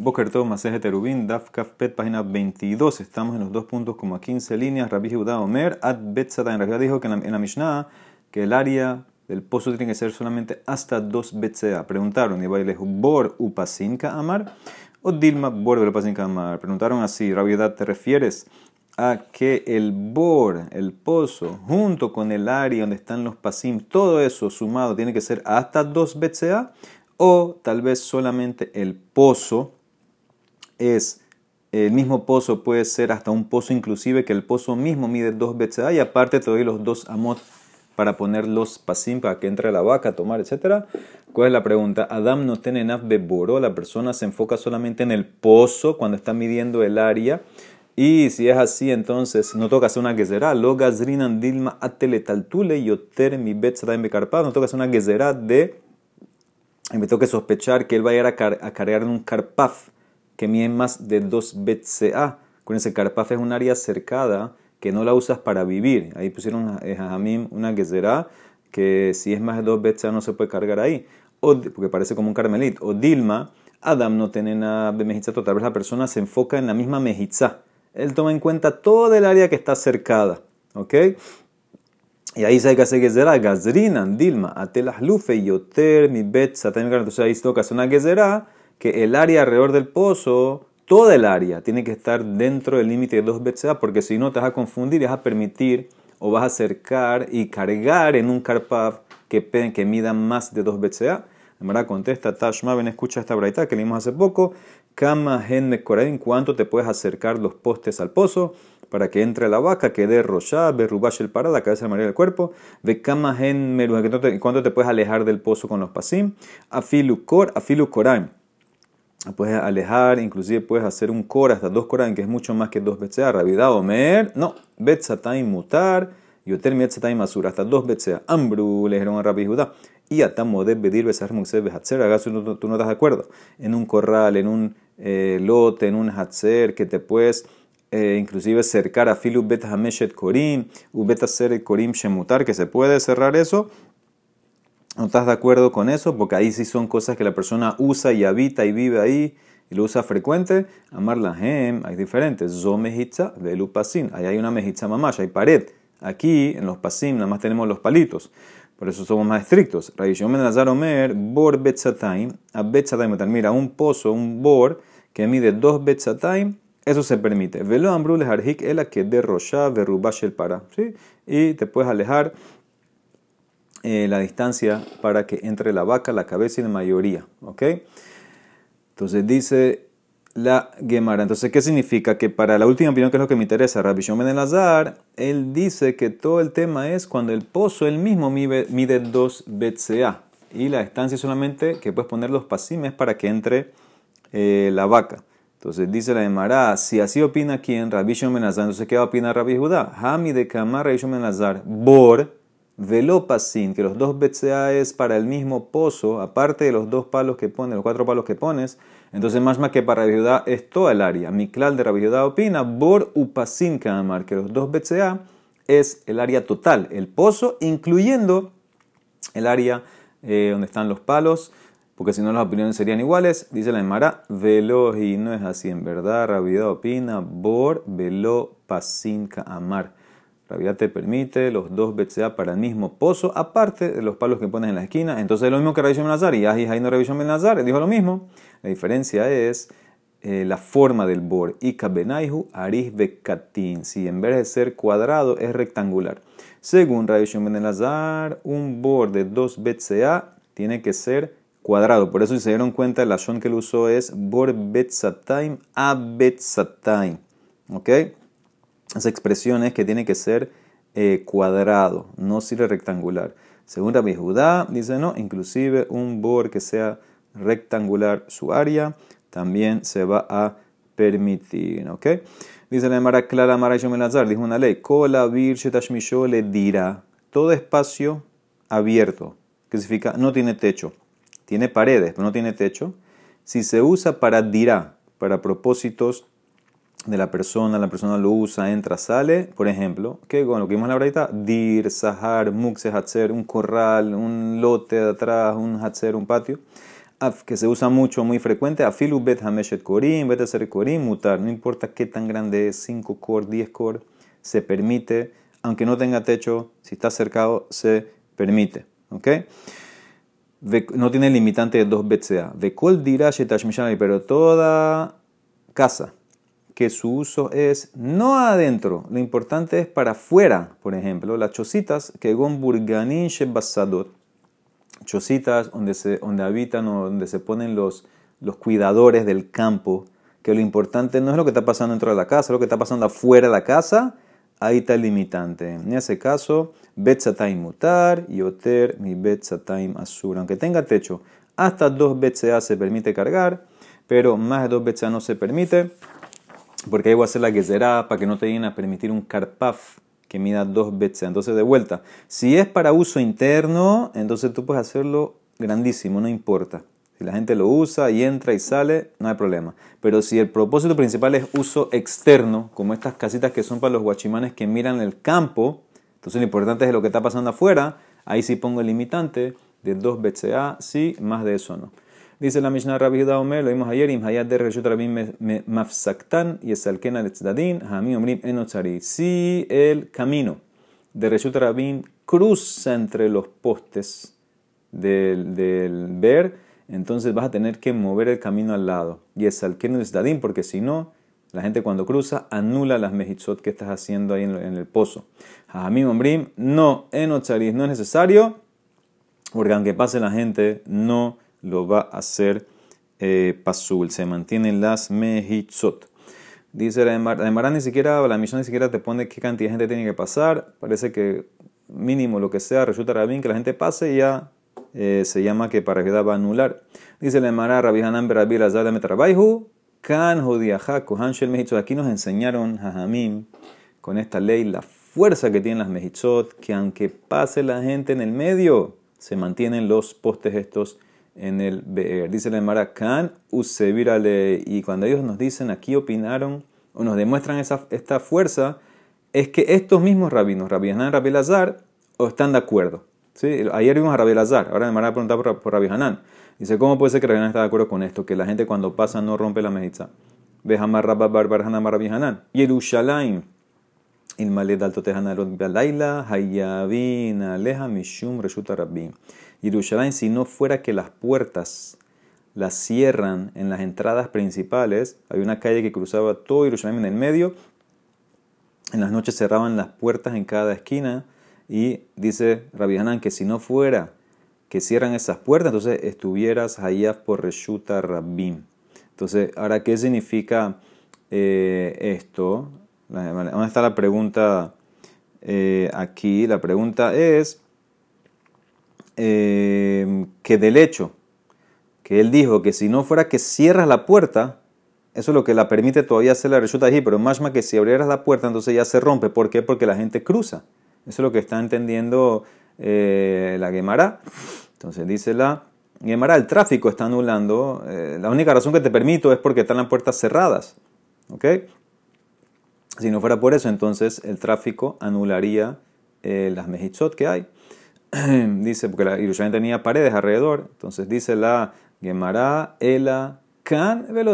Boker Tov, Maseje Terubin, Daf Kafpet, página 22. Estamos en los dos puntos como a 15 líneas. Rabbi Judá Omer, Ad Betzata. En realidad dijo que en la, Mishnah que el área del pozo tiene que ser solamente hasta dos Betzea. Preguntaron, y bailejo, Bor Upasinka Amar o Dilma Bor Upasinka Amar. Preguntaron así, Rabbi Judá, ¿te refieres a que el Bor, el pozo, junto con el área donde están los pasim, todo eso sumado tiene que ser hasta dos Betzea? O tal vez solamente el pozo es, el mismo pozo puede ser hasta un pozo inclusive que el pozo mismo mide dos veces y aparte te doy los dos amot para poner los pasim para que entre la vaca, tomar, etc. ¿Cuál es la pregunta? Adam no tiene naf beboro, la persona se enfoca solamente en el pozo cuando está midiendo el área. Y si es así, entonces no toca hacer una gezerá. Lo gazrinan dilma ateletaltule yoter mi no toca hacer una gezerá de y me que sospechar que él va a ir a, cargar en un carpaf que mide más de 2 BCA. Con ese carpaf es un área cercada que no la usas para vivir. Ahí pusieron a mí una gezerá que si es más de 2 BCA no se puede cargar ahí. O, porque parece como un carmelit. O Dilma, Adam no tiene nada de mejitza, tal vez la persona se enfoca en la misma mejitza. Él toma en cuenta todo el área que está cercada. ¿Ok? Y ahí se hay que hacer gezerá, gazrinan, dilma, lufe, yoter, mi bet, Entonces ahí se toca hacer una gezerá, que el área alrededor del pozo, toda el área, tiene que estar dentro del límite de dos betzea, porque si no te vas a confundir vas a permitir o vas a acercar y cargar en un carpav que, que mida más de dos betzea. En verdad contesta, Tashma, ven, escucha esta braita que leímos hace poco. Kama gen en cuánto te puedes acercar los postes al pozo para que entre la vaca, que dé roshá, berrubash el para, la cabeza de María del cuerpo, ve kamahen meru, cuánto te puedes alejar del pozo con los pasim, afilu kor, afilu koraim. Puedes alejar, inclusive puedes hacer un kor hasta dos koraim, que es mucho más que dos betzea, rabidad omer, no, betzataim mutar, yoter betzataim masur, hasta dos betzea, ambru, le dijeron a Rabbi Judá, y atamo de bedir besar muxeb behatzer, acaso tú no estás de acuerdo, en un corral, en un eh, lote, en un hatzer, que te puedes eh, inclusive cercar a filu bet hameshet korim, u bet korim shemutar, que se puede cerrar eso. ¿No estás de acuerdo con eso? Porque ahí sí son cosas que la persona usa y habita y vive ahí y lo usa frecuente. Amar la hem, hay diferentes. Zo mejitza, velu pasim. Ahí hay una mejitza mamash, hay pared. Aquí en los pasim nada más tenemos los palitos. Por eso somos más estrictos. Rayishom Nazar Omer, bor a. Mira, un pozo, un bor que mide dos betzataim eso se permite. Velo ambrul harhik ela que de rosha verrubash el para. ¿sí? Y te puedes alejar eh, la distancia para que entre la vaca, la cabeza y la mayoría. ¿ok? Entonces dice la Gemara. Entonces, ¿qué significa? Que para la última opinión, que es lo que me interesa, Rabbi Shimon el Azar, él dice que todo el tema es cuando el pozo él mismo mide, mide 2 BCA. Y la distancia solamente que puedes poner los pasimes para que entre eh, la vaca. Entonces dice la Emara, si así opina quién, Rabbi Shimon entonces ¿qué va a opinar Rabbi Judá? Hami de Kamar Rabbi Bor, Velopasin, que los dos BCA es para el mismo pozo, aparte de los dos palos que pones, los cuatro palos que pones, entonces más más que para Rabbi Judá es toda el área. Miklal de Rabbi Judá opina, Bor Upasin Kamar, que los dos BCA es el área total, el pozo, incluyendo el área eh, donde están los palos, porque si no las opiniones serían iguales. Dice la Emara, velo y no es así en verdad. Rabiedad opina, bor, velo, pasinka, amar. Rabiedad te permite los dos BCA para el mismo pozo, aparte de los palos que pones en la esquina. Entonces es lo mismo que Rabbi Nazar y Ahi no Rabbi Nazar, dijo lo mismo. La diferencia es eh, la forma del bor. Ika benaihu aris bekatin. Si en vez de ser cuadrado es rectangular. Según Rabbi Nazar, un bor de 2 BCA tiene que ser cuadrado. Por eso, si se dieron cuenta, el ashon que él usó es bor betzataim a betzataim. ¿Ok? Esa expresión es que tiene que ser eh, cuadrado, no sirve rectangular. Según Rabbi Judá, dice no, inclusive un bor que sea rectangular su área también se va a permitir. ¿Ok? Dice la Mara Clara Mara Yomelazar, dijo una ley, Kola vir le dirá, todo espacio abierto, que significa no tiene techo tiene paredes, pero no tiene techo, si se usa para dirá, para propósitos de la persona, la persona lo usa, entra, sale, por ejemplo, que con lo que vimos en la verdad, dir, sahar, mukse, hatzer, un corral, un lote de atrás, un hatzer, un patio. que se usa mucho, muy frecuente, afilu bet hameshet korim, bet hacer korim, mutar, no importa qué tan grande es, 5 cor, 10 cor, se permite, aunque no tenga techo, si está cercado, se permite. ¿Ok? No tiene limitante de 2 BCA. Vekol dirá pero toda casa que su uso es no adentro, lo importante es para afuera, por ejemplo, las chocitas que gon burganin shebasadot, chocitas donde, se, donde habitan o donde se ponen los, los cuidadores del campo, que lo importante no es lo que está pasando dentro de la casa, lo que está pasando afuera de la casa, ahí está el limitante. En ese caso, Betzataim mutar y oter mi Betzataim asura. Aunque tenga techo, hasta dos BCA se permite cargar, pero más de dos BCA no se permite, porque ahí voy a hacer la que será para que no te lleguen a permitir un carpaf que mida dos BCA. Entonces, de vuelta, si es para uso interno, entonces tú puedes hacerlo grandísimo, no importa. Si la gente lo usa y entra y sale, no hay problema. Pero si el propósito principal es uso externo, como estas casitas que son para los guachimanes que miran el campo, entonces lo importante es lo que está pasando afuera, ahí sí pongo el limitante de 2 BCA, sí, más de eso no. Dice la Mishnah Rabbi Omer, lo vimos ayer, Imhayat de Reshut Rabim Mafsaktan y Esalken al Tzadin, Hamim Omrim Enotzari. Si el camino de Reshut Rabim cruza entre los postes del, del ver, entonces vas a tener que mover el camino al lado. Y es al dadín, porque si no, la gente cuando cruza anula las mejitzot que estás haciendo ahí en, el pozo. mí Ombrim, no, en no es necesario, porque aunque pase la gente, no lo va a hacer eh, pasul. Se mantienen las mejitzot. Dice la Emara ni siquiera, la misión ni siquiera te pone qué cantidad de gente tiene que pasar. Parece que mínimo lo que sea resulta bien que la gente pase y ya eh, se llama que para va a anular. Dice la Emara Rabbi Hanan Rabbi Lazar de Metrabaihu, Kan Kohan Shel Mehitzot. Aquí nos enseñaron Jajamim con esta ley la fuerza que tienen las Mehitzot, que aunque pase la gente en el medio, se mantienen los postes estos en el Be'er. Dice la Emara Kan Usevirale. Y cuando ellos nos dicen aquí opinaron o nos demuestran esa, esta fuerza, es que estos mismos rabinos, Rabbi Hanan Rabbi Lazar, están de acuerdo. ¿Sí? Ayer vimos a Rabbi Lazar, ahora me van a preguntar por, por Rabbi Hanan. Dice, ¿cómo puede ser que Rabbi Hanan está de acuerdo con esto? Que la gente cuando pasa no rompe la mejitza. Vehamar Rabba Barbar Hanan Rabbi Hanan. Yerushalayim. Il maled alto tehanarot balaila hayavin aleja mishum reshuta rabbi. Yerushalayim, si no fuera que las puertas las cierran en las entradas principales, hay una calle que cruzaba todo Yerushalayim en el medio, en las noches cerraban las puertas en cada esquina, y dice Rabbi que si no fuera que cierran esas puertas, entonces estuvieras allá por Reshuta Rabbim. Entonces, ahora, ¿qué significa eh, esto? ¿Dónde está la pregunta eh, aquí? La pregunta es eh, que del hecho que él dijo que si no fuera que cierras la puerta, eso es lo que la permite todavía hacer la Reshuta allí, pero más más que si abrieras la puerta, entonces ya se rompe. ¿Por qué? Porque la gente cruza. Eso es lo que está entendiendo eh, la Gemara. Entonces dice la Gemara, el tráfico está anulando. Eh, la única razón que te permito es porque están las puertas cerradas. ¿Ok? Si no fuera por eso, entonces el tráfico anularía eh, las mejitzot que hay. dice, porque la Jerusalén tenía paredes alrededor. Entonces dice la Gemara, Ela, Kan, le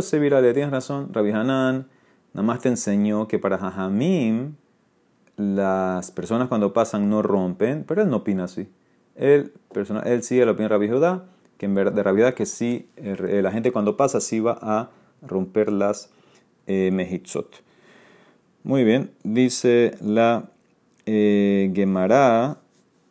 Tienes razón, Rabbi Hanan, nada más te enseñó que para Jajamim las personas cuando pasan no rompen, pero él no opina así. Él, persona, él sigue la opinión de Rabbi Judá, que en verdad, de realidad que sí, eh, la gente cuando pasa sí va a romper las eh. Muy bien, dice la eh, Gemara,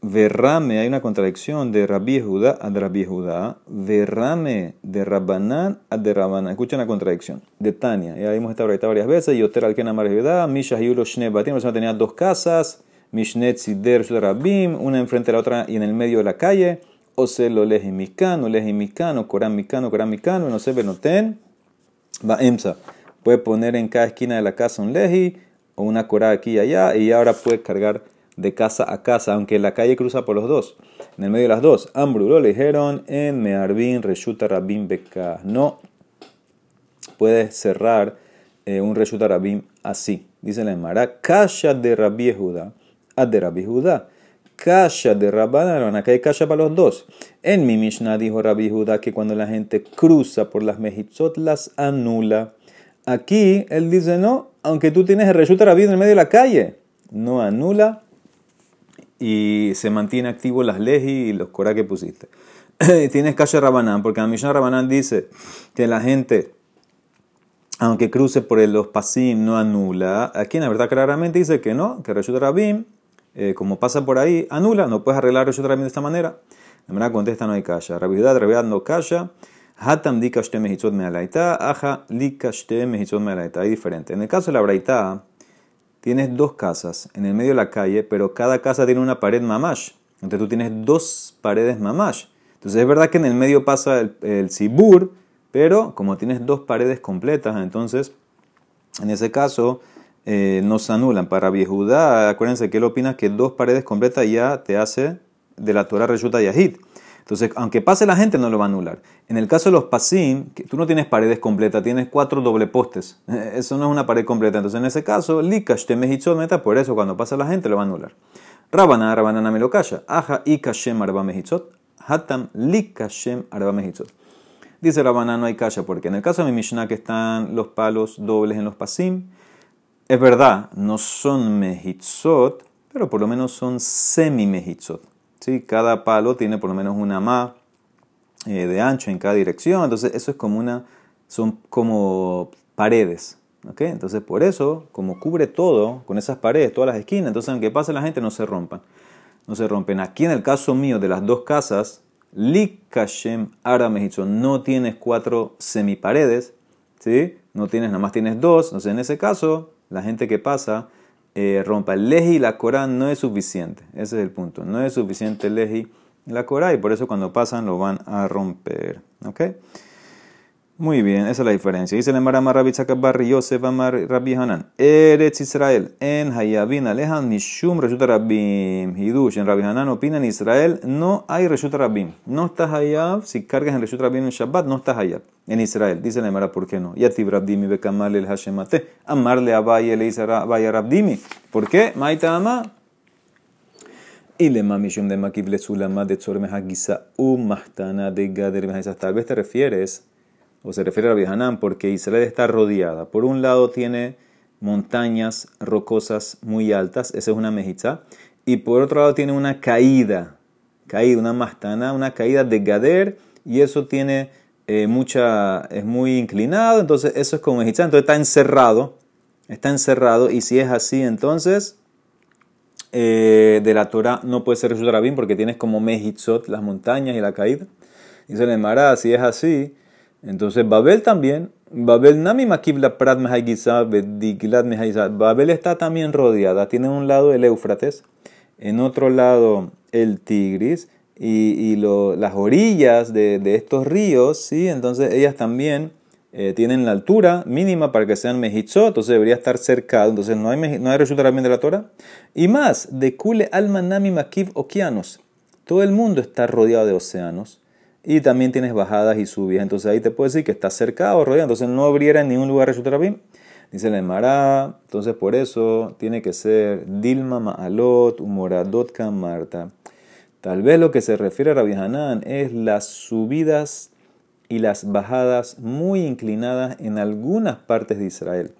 Verrame, hay una contradicción de Rabbi Judá a Rabbi Judá. Verrame de Rabbanán a de Rabbanán. Escuchen la contradicción. De Tania. Ya vimos esta ahorita varias veces. Yoter al Kenamar Judá. Misha Yulo Shne Batim. persona tenía dos casas. Mishnet Sider Rabim. Una enfrente de la otra y en el medio de la calle. O se lo leji mikano, leji mikano, koran mikano, koran mikano. No se benoten. Va emsa. Puede poner en cada esquina de la casa un leji o una cora aquí y allá. Y ahora puede cargar de casa a casa, aunque la calle cruza por los dos. En el medio de las dos, Ambru lo dijeron en Mearbin Reshuta Rabim Beka. No puedes cerrar eh, un Reshuta Rabim así. Dice la Emara, Kasha de Rabbi Judá, de Rabbi Judá. Kasha de Rabbanan, acá hay Kasha para los dos. En mi Mishnah dijo Rabbi Judá que cuando la gente cruza por las mejitzot las anula. Aquí él dice no, aunque tú tienes el Reshut Rabbi en el medio de la calle, no anula y se mantiene activo las leyes y los cora que pusiste. tienes Kasha Rabbanan, porque la Mishnah Rabbanan dice que la gente aunque cruce por los pasim, no anula. Aquí en la verdad claramente dice que no, que Reshut Rabim, eh, como pasa por ahí, anula, no puedes arreglar Reshut Rabim de esta manera. La verdad contesta no hay kasha. Rabidad, Rabidad no kasha. Hatam di kashte mehitzot mealaita, aja li kashte mehitzot mealaita. Hay diferente. En el caso de la braita, tienes dos casas en el medio de la calle, pero cada casa tiene una pared mamash. Entonces tú tienes dos paredes mamash. Entonces es verdad que en el medio pasa el, sibur, pero como tienes dos paredes completas, entonces en ese caso eh, no se anulan. Para Viejudá, acuérdense que él opina que dos paredes completas ya te hace de la Torah resulta Yahid. Entonces, aunque pase la gente, no lo va a anular. En el caso de los pasim, tú no tienes paredes completas, tienes cuatro doble postes. Eso no es una pared completa. Entonces, en ese caso, likash te meta, por eso cuando pasa la gente lo va a anular. Rabana, Rabana me lo calla. Aja y kashem arba mehitzot. Hatam likashem arba mehitzot. Dice Rabana, no hay kasha, porque en el caso de mi Mishnah que están los palos dobles en los pasim, es verdad, no son mehitzot, pero por lo menos son semi-mehitzot. ¿Sí? Cada palo tiene por lo menos una ma eh, de ancho en cada dirección, entonces eso es como una, son como paredes. ¿okay? Entonces por eso, como cubre todo, con esas paredes, todas las esquinas, entonces aunque pase la gente no se rompan. No se rompen. Aquí en el caso mío de las dos casas, Likashem Ara no tienes cuatro semiparedes, ¿sí? No tienes, nada más tienes dos. Entonces, en ese caso, la gente que pasa eh, rompa leji y la Corán no es suficiente. Ese es el punto. No es suficiente leji y la Corán y por eso cuando pasan lo van a romper. ¿Ok? Muy bien, esa es la diferencia. Dice el Emara Rabbi Yosef Amar Rabbi Hanan. Eretz Israel. En Hayabin Alejan Mishum Reshut Rabbim. Hidush. En Rabbi Hanan opina en Israel no hay Reshut Rabbim. No estás Hayab. Si cargas en Reshut Rabbim en Shabbat, no estás Hayab. En Israel. Dice el Emara, ¿por qué no? Yatib Rabdimi Bekamal el Hashemate. Amarle a Abaye le dice Vaya Rabdimi. ¿Por qué? Maita. Y le mamishum de Makib le sulama de Tzor Mehagisa u Mahtana Tal vez te refieres o se refiere a Rabbi porque Israel está rodeada. Por un lado tiene montañas rocosas muy altas, esa es una mejitza, y por otro lado tiene una caída, caída, una mastana, una caída de Gader, y eso tiene eh, mucha, es muy inclinado, entonces eso es como mejitza, entonces está encerrado, está encerrado, y si es así, entonces eh, de la Torah no puede ser Rabin porque tienes como mejitzot, las montañas y la caída. Y se le mará, si es así, entonces Babel también, Babel nami makibla prat Babel está también rodeada, tiene un lado el Éufrates, en otro lado el Tigris y, las orillas de, estos ríos, ¿sí? entonces ellas también eh, tienen la altura mínima para que sean mejitzot, entonces debería estar cercado, entonces no hay, no hay también de la Torah. Y más, de Kule Alma Nami Makiv Okeanos, todo el mundo está rodeado de océanos y también tienes bajadas y subidas. Entonces ahí te puedo decir que está cercado rodeado. Entonces no abriera en ningún lugar Reshutarabim. Dice la Emara. Entonces por eso tiene que ser Dilma Ma'alot Umoradot Marta. Tal vez lo que se refiere a Rabbi Hanan es las subidas y las bajadas muy inclinadas en algunas partes de Israel.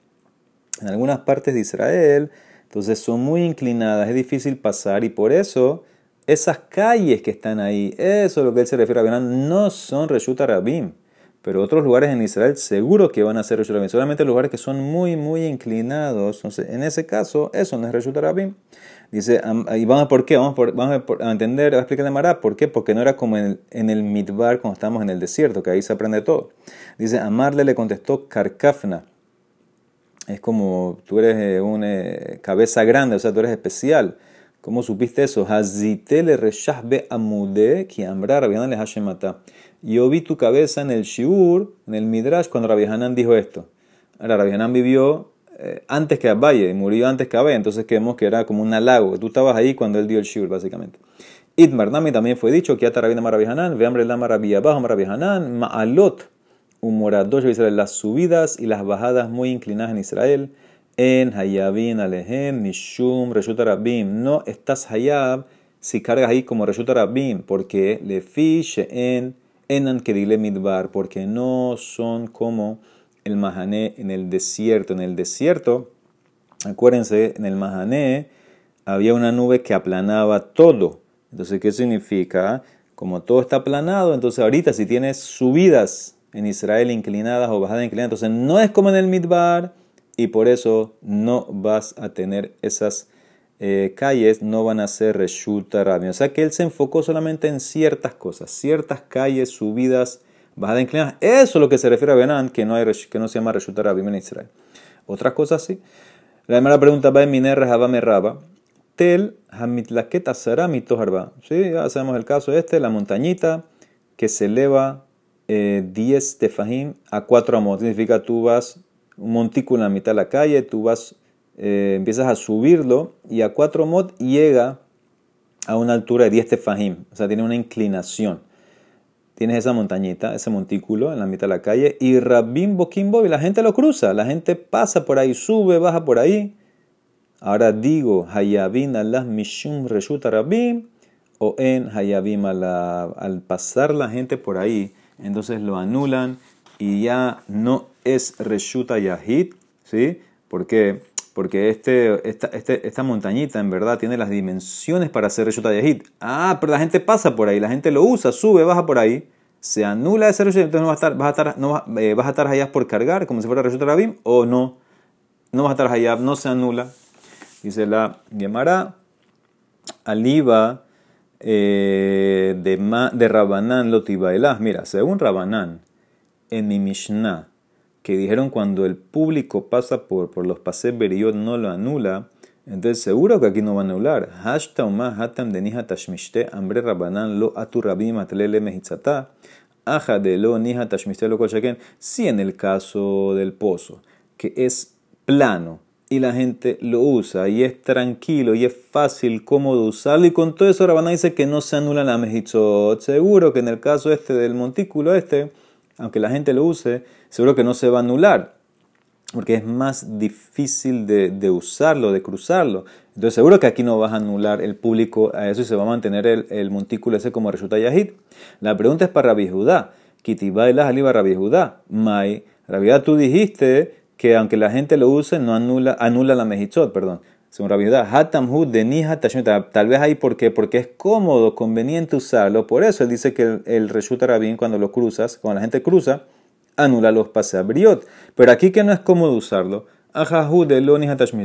En algunas partes de Israel, entonces son muy inclinadas, es difícil pasar y por eso esas calles que están ahí, eso es lo que él se refiere a Benán, no son Reshut Rabim. Pero otros lugares en Israel seguro que van a ser Reshut Rabim. Solamente lugares que son muy, muy inclinados. Entonces, en ese caso, eso no es Reshut Rabim. Dice, y vamos a por qué, vamos, a entender, va a explicar de Mará, ¿por qué? Porque no era como en el, Midbar cuando estamos en el desierto, que ahí se aprende todo. Dice, Amarle le contestó Karkafna. Es como tú eres eh, una eh, cabeza grande, o sea, tú eres especial. ¿Cómo supiste eso? Hazitele reshahbe amude ki amra le hashemata. Yo vi tu cabeza en el shiur, en el midrash, cuando Rabbi dijo esto. Ahora, Rabbi vivió eh, antes que Abaye, y murió antes que Abaye, entonces creemos que era como un halago. Tú estabas ahí cuando él dio el shiur, básicamente. Itmar Nami también fue dicho que Rabbi Rabbi Hanan, ve hambre lama Rabbi Abajo Rabbi Hanan, Ma'alot, moradosh Israel, las subidas y las bajadas muy inclinadas en Israel en Hayabin Alehem Mishum Reshut Rabim. No estás Hayab si cargas ahí como Reshuta Rabim, porque le fiche en enan kedile midbar, porque no son como el mahané en el desierto. En el desierto, acuérdense, en el mahané había una nube que aplanaba todo. Entonces, ¿qué significa? Como todo está aplanado, entonces ahorita si tienes subidas en Israel inclinadas o bajadas inclinadas, entonces no es como en el midbar y por eso no vas a tener esas eh, calles no van a ser Reshuta. O sea que él se enfocó solamente en ciertas cosas, ciertas calles, subidas, bajadas inclinadas. Eso es lo que se refiere a Benan, que no, hay, que no se llama Reshuta en Israel. Otras cosas sí. La primera pregunta va en Miner Raba. Tel Hamitlaket Mitoharba. Sí, ya sabemos el caso este, la montañita que se eleva 10 eh, tefahim a 4 amot. Significa tú vas un montículo en la mitad de la calle, tú vas eh, empiezas a subirlo y a 4 mod llega a una altura de 10 tefajim, o sea, tiene una inclinación. Tienes esa montañita, ese montículo en la mitad de la calle y Rabim Bokimbo y la gente lo cruza, la gente pasa por ahí, sube, baja por ahí. Ahora digo, Hayabin Allah Mishum Reshuta Rabim o en Hayabim al pasar la gente por ahí, entonces lo anulan y ya no es Reshuta Yahid, ¿sí? Porque porque este, esta, este, esta montañita en verdad tiene las dimensiones para hacer Reshut Yahid. Ah, pero la gente pasa por ahí, la gente lo usa, sube, baja por ahí, se anula ese Reshut, entonces no vas a estar, vas a estar, no, eh, vas a estar allá por cargar, como si fuera Reshut Rabim, o no, no vas a estar allá, no se anula. Dice la Gemara, aliva eh, de, de Rabanán Lotibailah. Mira, según Rabanán, en mi Mishnah, que dijeron cuando el público pasa por, por los pases beriot no lo anula, entonces seguro que aquí no va a anular. hatam de tashmishte ambre rabanan lo atu rabim atlele mehitzata. Aja de lo niha tashmishte lo Si en el caso del pozo, que es plano y la gente lo usa y es tranquilo y es fácil, cómodo usarlo y con todo eso Rabanán dice que no se anula la mehitzot. Seguro que en el caso este del montículo este, aunque la gente lo use, seguro que no se va a anular, porque es más difícil de, usarlo, de cruzarlo. Entonces seguro que aquí no vas a anular el público a eso y se va a mantener el, montículo ese como resulta Yahid. La pregunta es para Rabbi Judá. Kitiba y la Jaliba Rabbi Judá. Mai, Rabbi tú dijiste que aunque la gente lo use, no anula, anula la mejichot, perdón. Según Rabbi Judá, Hatam de Tal vez ahí porque, porque es cómodo, conveniente usarlo. Por eso él dice que el, el Reshuta cuando lo cruzas, cuando la gente cruza, anula los paseabriot. Pero aquí que no es cómodo usarlo, ajahu de lo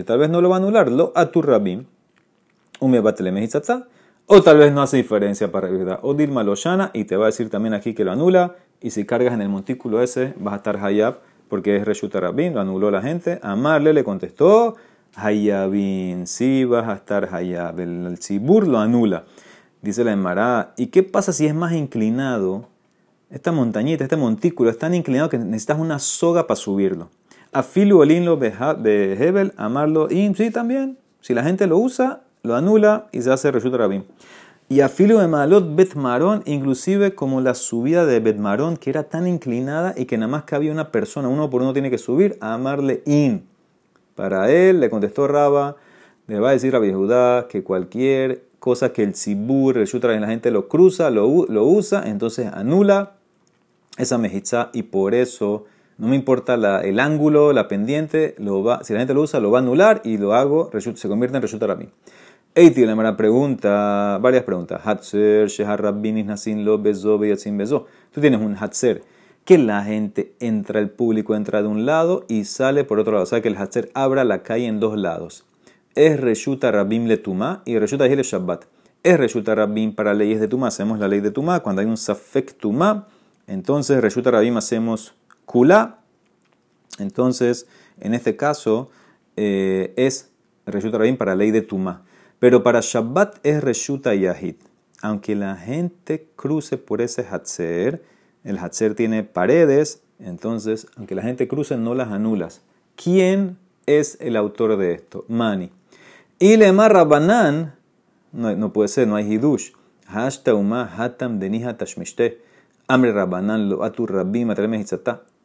tal vez no lo va a anular, lo aturrabim, o tal vez no hace diferencia para verdad. O Dilma Loshana, y te va a decir también aquí que lo anula, y si cargas en el montículo ese, vas a estar hayab, porque es Reshuta Rabin, lo anuló la gente. Amarle le contestó, hayabin, sí vas a estar hayab, el, el lo anula. Dice la Emara, ¿y qué pasa si es más inclinado? Esta montañita, este montículo es tan inclinado que necesitas una soga para subirlo. Afilu olinlo de Hebel, amarlo y sí también. Si la gente lo usa, lo anula y se hace resulta rabín. Y afilu de malot betmarón, inclusive como la subida de betmarón, que era tan inclinada y que nada más que había una persona, uno por uno tiene que subir, a amarle in. Para él le contestó Raba, le va a decir Rabbi Judá que cualquier cosa que el sibur, resulta la gente lo cruza, lo, lo usa, entonces anula esa mejitza y por eso no me importa el ángulo, la pendiente, lo va, si la gente lo usa, lo va a anular y lo hago, se convierte en resulta mí. Eiti, la pregunta, varias preguntas. Hatzer, Shehar Rabbinis Nasin Lo Bezo Beyatzin Bezo. Tú tienes un Hatzer, que la gente entra, el público entra de un lado y sale por otro lado. O sea que el Hatzer abra la calle en dos lados. Es Reshuta Rabbim Letuma y Reshuta Yehel Shabbat. Es Reshuta Rabbim para leyes de Tumá. Hacemos la ley de Tumá cuando hay un Safek Tumá entonces, Reshuta Rabim hacemos Kula. Entonces, en este caso, eh, es Reshuta Rabim para ley de Tuma. Pero para Shabbat es Reshuta Yahid. Aunque la gente cruce por ese Hatzer, el Hatzer tiene paredes, entonces, aunque la gente cruce, no las anulas. ¿Quién es el autor de esto? Mani. Y le Rabbanan, no, no puede ser, no hay Hidush. Hashta hatam deniha tashmishte. Amre Rabbanan lo atu rabim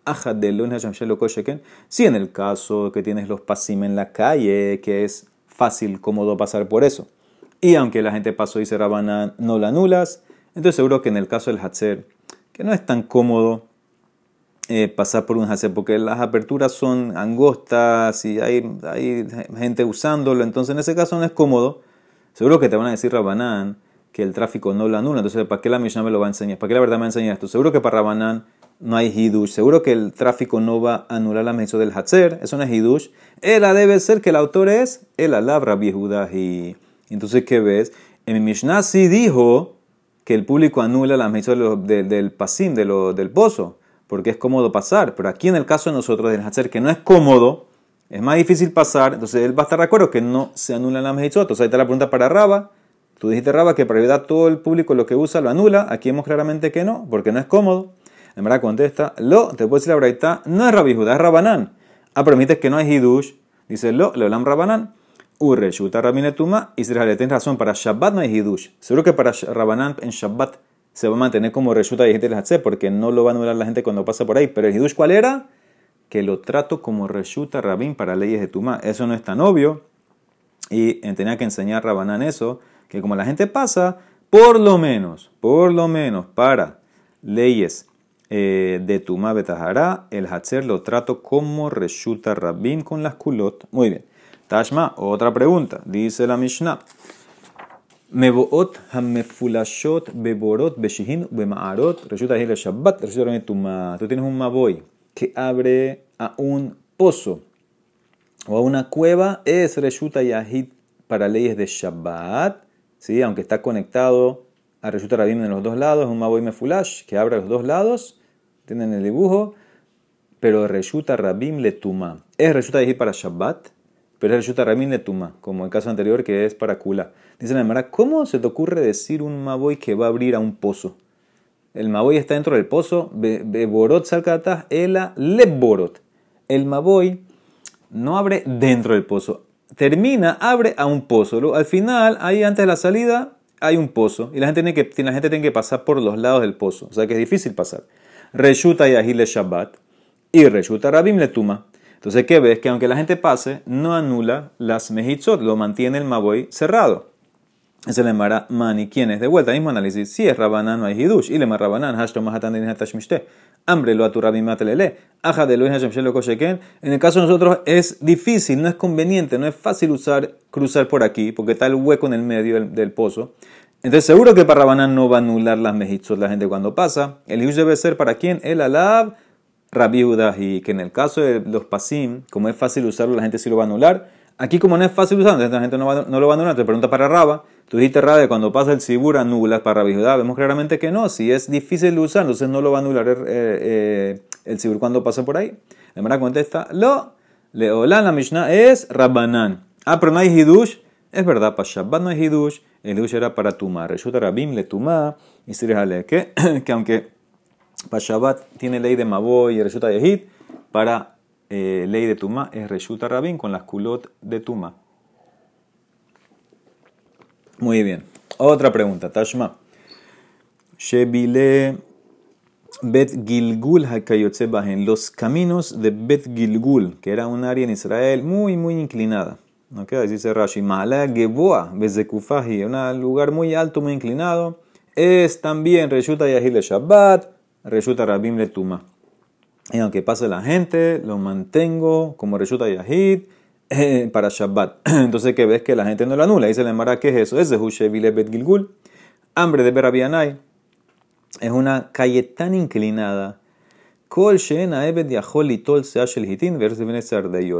aja de Si en el caso que tienes los pasim en la calle, que es fácil, cómodo pasar por eso, y aunque la gente pasó y se Rabanán, no la anulas. Entonces seguro que en el caso del Hatzer, que no es tan cómodo eh, pasar por un Hatzer, porque las aperturas son angostas y hay, hay gente usándolo, entonces en ese caso no es cómodo. Seguro que te van a decir Rabanán que el tráfico no lo anula, entonces ¿para qué la Mishnah me lo va a enseñar? ¿Para qué la verdad me enseña esto? Seguro que para Rabanán no hay hidush. Seguro que el tráfico no va a anular la mención del Hatzer, eso no es hidush. Ela debe ser que el autor es el alabra y Entonces, ¿qué ves? En mi Mishnah sí dijo que el público anula la mención del pasim, de del pozo, porque es cómodo pasar. Pero aquí en el caso de nosotros, del Hatzer, que no es cómodo, es más difícil pasar, entonces él va a estar de acuerdo que no se anula la mención. Entonces ahí está la pregunta para Raba. Tú dijiste, Raba, que para verdad todo el público lo que usa lo anula. Aquí vemos claramente que no, porque no es cómodo. En verdad contesta, lo, te puedo decir la verdad, no es Rabbi Judá, es Rabanán. Ah, permites que no es Hidush. Dice, lo, le hablan Rabanán. Urre, Shuta Rabinetuma. Y si tienes razón, para Shabbat no hay Hidush. Seguro que para Rabanán en Shabbat se va a mantener como Reshuta y gente porque no lo va a anular la gente cuando pasa por ahí. Pero el Hidush, ¿cuál era? Que lo trato como Reshuta Rabin para leyes de Tuma. Eso no es tan obvio. Y tenía que enseñar Rabanán eso, que como la gente pasa, por lo menos, por lo menos para leyes eh, de Tuma Betahara, el Hatzer lo trato como Reshuta Rabim con las culot. Muy bien. Tashma, otra pregunta. Dice la Mishnah. Meboot hamefulashot beborot beshihin bema'arot reshuta shabbat reshuta. Tú tienes un maboy que abre a un pozo o a una cueva, es reshuta yahid para leyes de shabbat, ¿sí? aunque está conectado a reshuta rabim en los dos lados, un maboy mefulash que abre los dos lados tienen el dibujo, pero Reshuta Rabim Letuma. Es Reshuta decir para Shabbat, pero es Reshuta Rabim Letuma, como el caso anterior que es para Kula. Dice la Emara, ¿cómo se te ocurre decir un Maboy que va a abrir a un pozo? El Maboy está dentro del pozo, Beborot Salkatah, Ela Leborot. El Maboy no abre dentro del pozo, termina, abre a un pozo. Al final, ahí antes de la salida, hay un pozo y la gente tiene que, la gente tiene que pasar por los lados del pozo, o sea que es difícil pasar. Reshuta Yahil le Shabbat y Reshuta Rabim le Tuma. Entonces, ¿qué ves? Que aunque la gente pase, no anula las mejitzot, lo mantiene el maboy cerrado. Es el Emara Mani. ¿Quién es? De vuelta, mismo análisis. Si es Rabanán, no hay Hidush. Y le Rabanán, Hashto Mahatan de Hatashmishte. Hambre lo Rabim matelele. Aja de lo En el caso de nosotros es difícil, no es conveniente, no es fácil usar, cruzar por aquí, porque está el hueco en el medio del, del pozo. Entonces seguro que para Rabanán no va a anular las mejitzot la gente cuando pasa. El hidush debe ser para quién? El alab, Rabbi y que en el caso de los pasim, como es fácil usarlo, la gente sí lo va a anular. Aquí como no es fácil usarlo, entonces la gente no, va, no lo va a anular. Te pregunta para Raba, tú dijiste Raba, cuando pasa el sibur anulas para Rabbi Vemos claramente que no, si es difícil de usar, entonces no lo va a anular eh, eh, el sibur cuando pasa por ahí. La manera contesta, lo, leolán la Mishnah es Rabbanán. Ah, pero no hay hidush. Es verdad, para Shabbat no hay hidush el Hidush era para Tumá. Reshuta Rabim le Tumá y Sirjale. Que, que aunque para Shabbat tiene ley de Maboy y Reshuta Yehid, para eh, ley de Tumá es Reshuta Rabim con las culot de Tumá. Muy bien. Otra pregunta, Tashma. Shebile Bet Gilgul Bajen. Los caminos de Bet Gilgul, que era un área en Israel muy, muy inclinada. Okay, dice Rashi, Mala Geboa, Bezekufahi, un lugar muy alto, muy inclinado. Es también Reshuta Yahil Shabbat, Reshuta Rabim le Tuma. Y aunque pase la gente, lo mantengo como Reshuta Yahid eh, para Shabbat. Entonces, que ves que la gente no lo anula. Dice la Mara, ¿qué es eso? Es de Hushevile Bet Gilgul. Hambre de Berabianai. Es una calle tan inclinada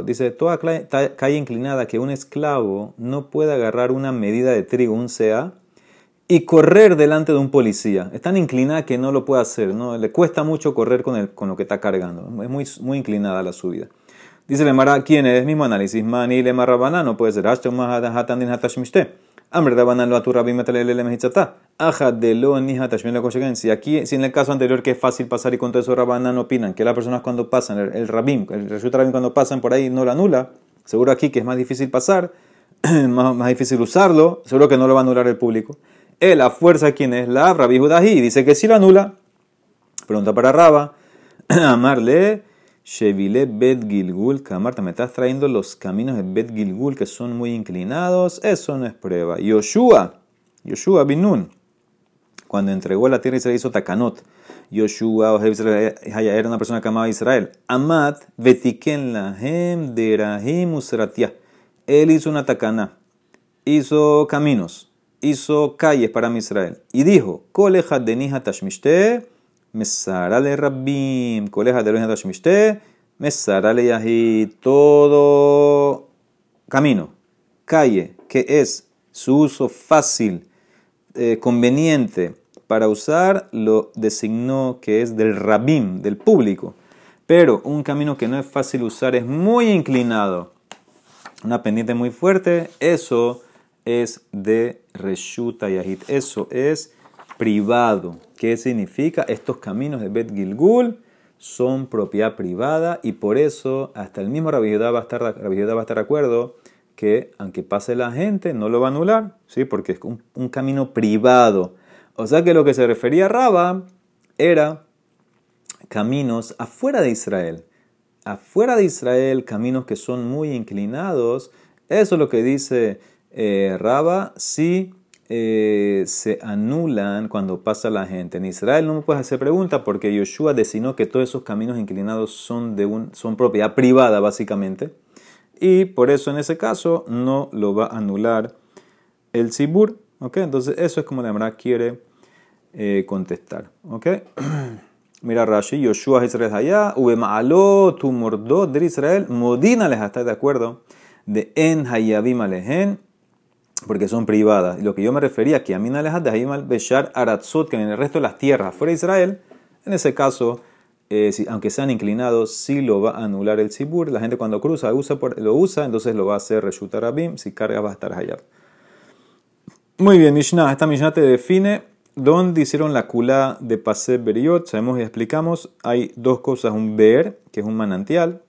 Dice, toda calle inclinada que un esclavo no puede agarrar una medida de trigo, un sea, y correr delante de un policía. Es tan inclinada que no lo puede hacer, ¿no? le cuesta mucho correr con, el, con lo que está cargando. Es muy, muy inclinada la subida. Dice Lemara, ¿quién es? Mismo análisis. Mani le no puede ser. Amr Rabanan lo aturra bimetalele mehitzata. Aja de lo nija tashmien la Si aquí, si en el caso anterior que es fácil pasar y con todo eso Rabanan opinan que las personas cuando pasan, el, el rabim, el resulta rabim cuando pasan por ahí no lo anula, seguro aquí que es más difícil pasar, más, más, difícil usarlo, seguro que no lo va a anular el público. Él, la fuerza, ¿quién es? La Rabbi Judahi, dice que sí lo anula. Pregunta para Raba, amarle, Shevile Bet Gilgul, Kamarta, me estás trayendo los caminos de Bet Gilgul que son muy inclinados, eso no es prueba. Yoshua, Yoshua Binun, cuando entregó la tierra y se hizo Takanot. Yoshua era una persona que amaba a Israel. Amat, Vetiken Lahem, Derahim, Usratia. Él hizo una takana, hizo caminos, hizo calles para Israel. Y dijo, Koleja de Tashmishte, Mesarale Rabbim, Koleja de Tashmishte, Mesarale Yahid. Todo camino, calle, que es su uso fácil, eh, conveniente para usar, lo designó que es del Rabbim, del público. Pero un camino que no es fácil usar es muy inclinado, una pendiente muy fuerte, eso es de Reshuta Yahid. Eso es privado. ¿Qué significa? Estos caminos de Bet Gilgul son propiedad privada y por eso hasta el mismo Rabbi va a estar, va a estar de acuerdo que aunque pase la gente no lo va a anular, ¿sí? porque es un, camino privado. O sea que lo que se refería a Raba era caminos afuera de Israel. Afuera de Israel, caminos que son muy inclinados. Eso es lo que dice eh, Raba, si eh, se anulan cuando pasa la gente. En Israel no me puedes hacer pregunta porque Yoshua designó que todos esos caminos inclinados son, de un, son propiedad privada, básicamente. Y por eso en ese caso no lo va a anular el Sibur. Entonces eso es como la verdad quiere eh, contestar. Mira Rashi, Yoshua Israel allá, Ubema'alo, tu mordo de Israel, Modina les está de acuerdo, de En Hayabim Alehen, porque son privadas. Lo que yo me refería, que Amin Alejad de Hayim Beshar Aratzot, que en el resto de las tierras fuera de Israel, en ese caso, eh, aunque sean inclinados, sí lo va a anular el Sibur. La gente cuando cruza usa lo usa, entonces lo va a hacer Reshut Arabim, si carga va a estar Hayab. Muy bien, Mishnah. Esta Mishnah te define dónde hicieron la kula de Pase Beriot. Sabemos y explicamos, hay dos cosas, un Ber, que es un manantial,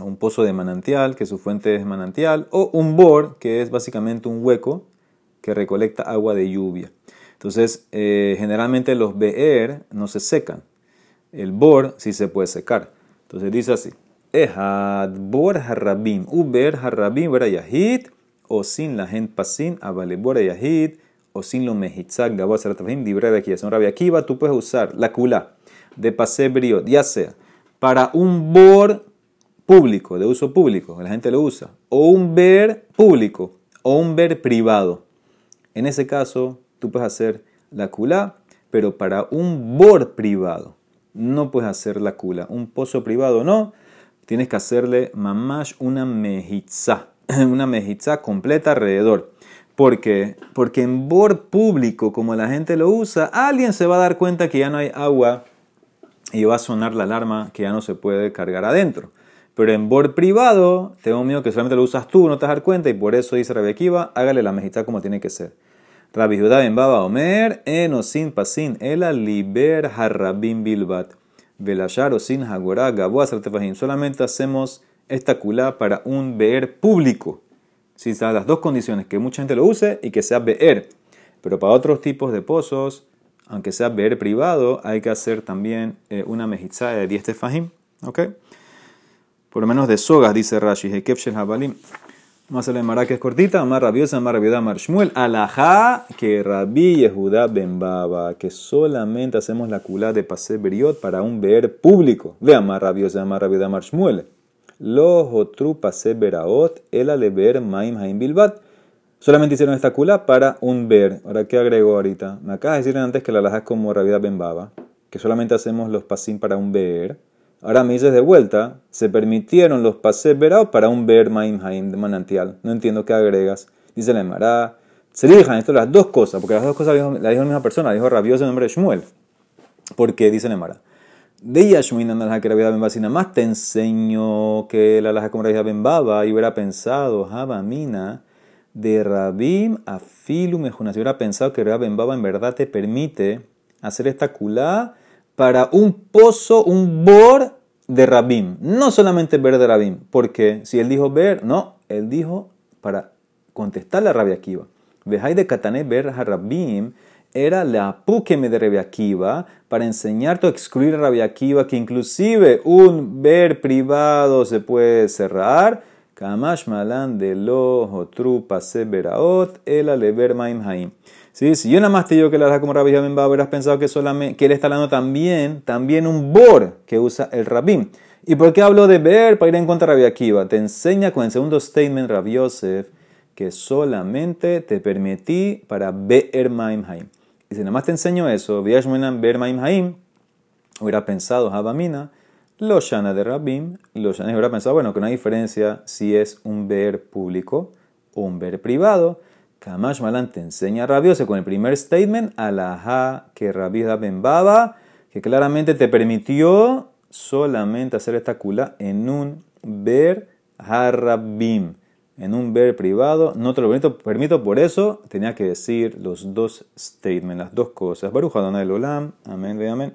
un pozo de manantial, que su fuente es manantial, o un bor, que es básicamente un hueco que recolecta agua de lluvia. Entonces, eh, generalmente los be'er no se secan. El bor sí se puede secar. Entonces dice así: Ehad bor harrabim, uber harrabim yahid, o sin la gente pasin, avale bor yahid, o sin lo mehitzak, gabo sertafim, dibre de aquí. Es un rabia Akiva, tú puedes usar la kula de pase ya sea para un bor público, de uso público, la gente lo usa, o un ver público, o un ver privado. En ese caso, tú puedes hacer la kula, pero para un bor privado no puedes hacer la kula. Un pozo privado no, tienes que hacerle mamash una mejitza, una mejitza completa alrededor. ¿Por qué? Porque en bor público, como la gente lo usa, alguien se va a dar cuenta que ya no hay agua y va a sonar la alarma que ya no se puede cargar adentro. Pero en board privado, tengo miedo que solamente lo usas tú, no te das cuenta, y por eso dice Rabbi Akiva, hágale la mejita como tiene que ser. Rabbi Judá ben Baba Omer, eno sin pasin, ela liber bilbat. Velashar o sin hagorá gabo Solamente hacemos esta culá para un beer público. Si las dos condiciones, que mucha gente lo use y que sea beer. Pero para otros tipos de pozos, aunque sea beer privado, hay que hacer también eh, una mejizá de 10 tefajim. ¿Ok? Por lo menos de sogas, dice Rashi, Hekef Shel Habalim. Más la Mara que es cortita, más rabiosa, más rabiosa, Mar Shmuel. Alajá, que Rabbi Yehuda Ben Baba, que solamente hacemos la culá de pase beriot para un ver público. Vea más rabiosa, más rabiosa, Mar Shmuel. Lo otru pase beraot, el aleber maim haim bilbat. Solamente hicieron esta culá para un ver. Ahora, ¿qué agrego ahorita? Me acabas de antes que la alajá es como Rabbi Ben Baba, que solamente hacemos los pasim para un ver. Dices de vuelta, se permitieron los pases verados para un ver maim haim de manantial. No entiendo qué agregas. Dice la Emara, se dijan esto las dos cosas, porque las dos cosas las dijo, la misma persona, dijo rabioso en nombre de Shmuel. Porque dice la Emara, de Yashmin la que Ben más te enseño que la laja como Rabia Ben Baba y hubiera pensado, Mina de Rabim a Filu Mejunas. Si hubiera pensado que Rabia Ben Baba en verdad te permite hacer esta culá para un pozo, un bor de Rabim. No solamente ver de Rabim, porque si él dijo ver, no, él dijo para contestarle a Rabia Akiva. Vejai de Katané ver a Rabim, era la apúqueme de Rebiakiva para enseñarte o excluir a Rebiakiva que inclusive un ver privado se puede cerrar. Kamash malan de lo trupa severaot el alever maim haim. ¿Sí? Si yo nada más te digo que la verdad como Rabbi Ben habrás pensado que, solamente, que él está hablando también, también un bor que usa el rabim. ¿Y por qué hablo de ver para ir en contra de Rabbi Akiva? Te enseña con el segundo statement Rabbi Yosef que solamente te permití para ver maim haim. Y si nada más te enseño eso, ver maim haim, hubiera pensado Habamina, lo shana de Rabim, lo shana hubiera pensado, bueno, que no hay diferencia si es un ver público o un ver privado. Kamash Malan te enseña rabiose con el primer statement, alaha que Rabbi Ben Baba, que claramente te permitió solamente hacer esta kula en un ver harabim, en un ver privado. No te lo permito, permito, por eso tenía que decir los dos statements, las dos cosas. Baruch Adonai Olam, amén, amén.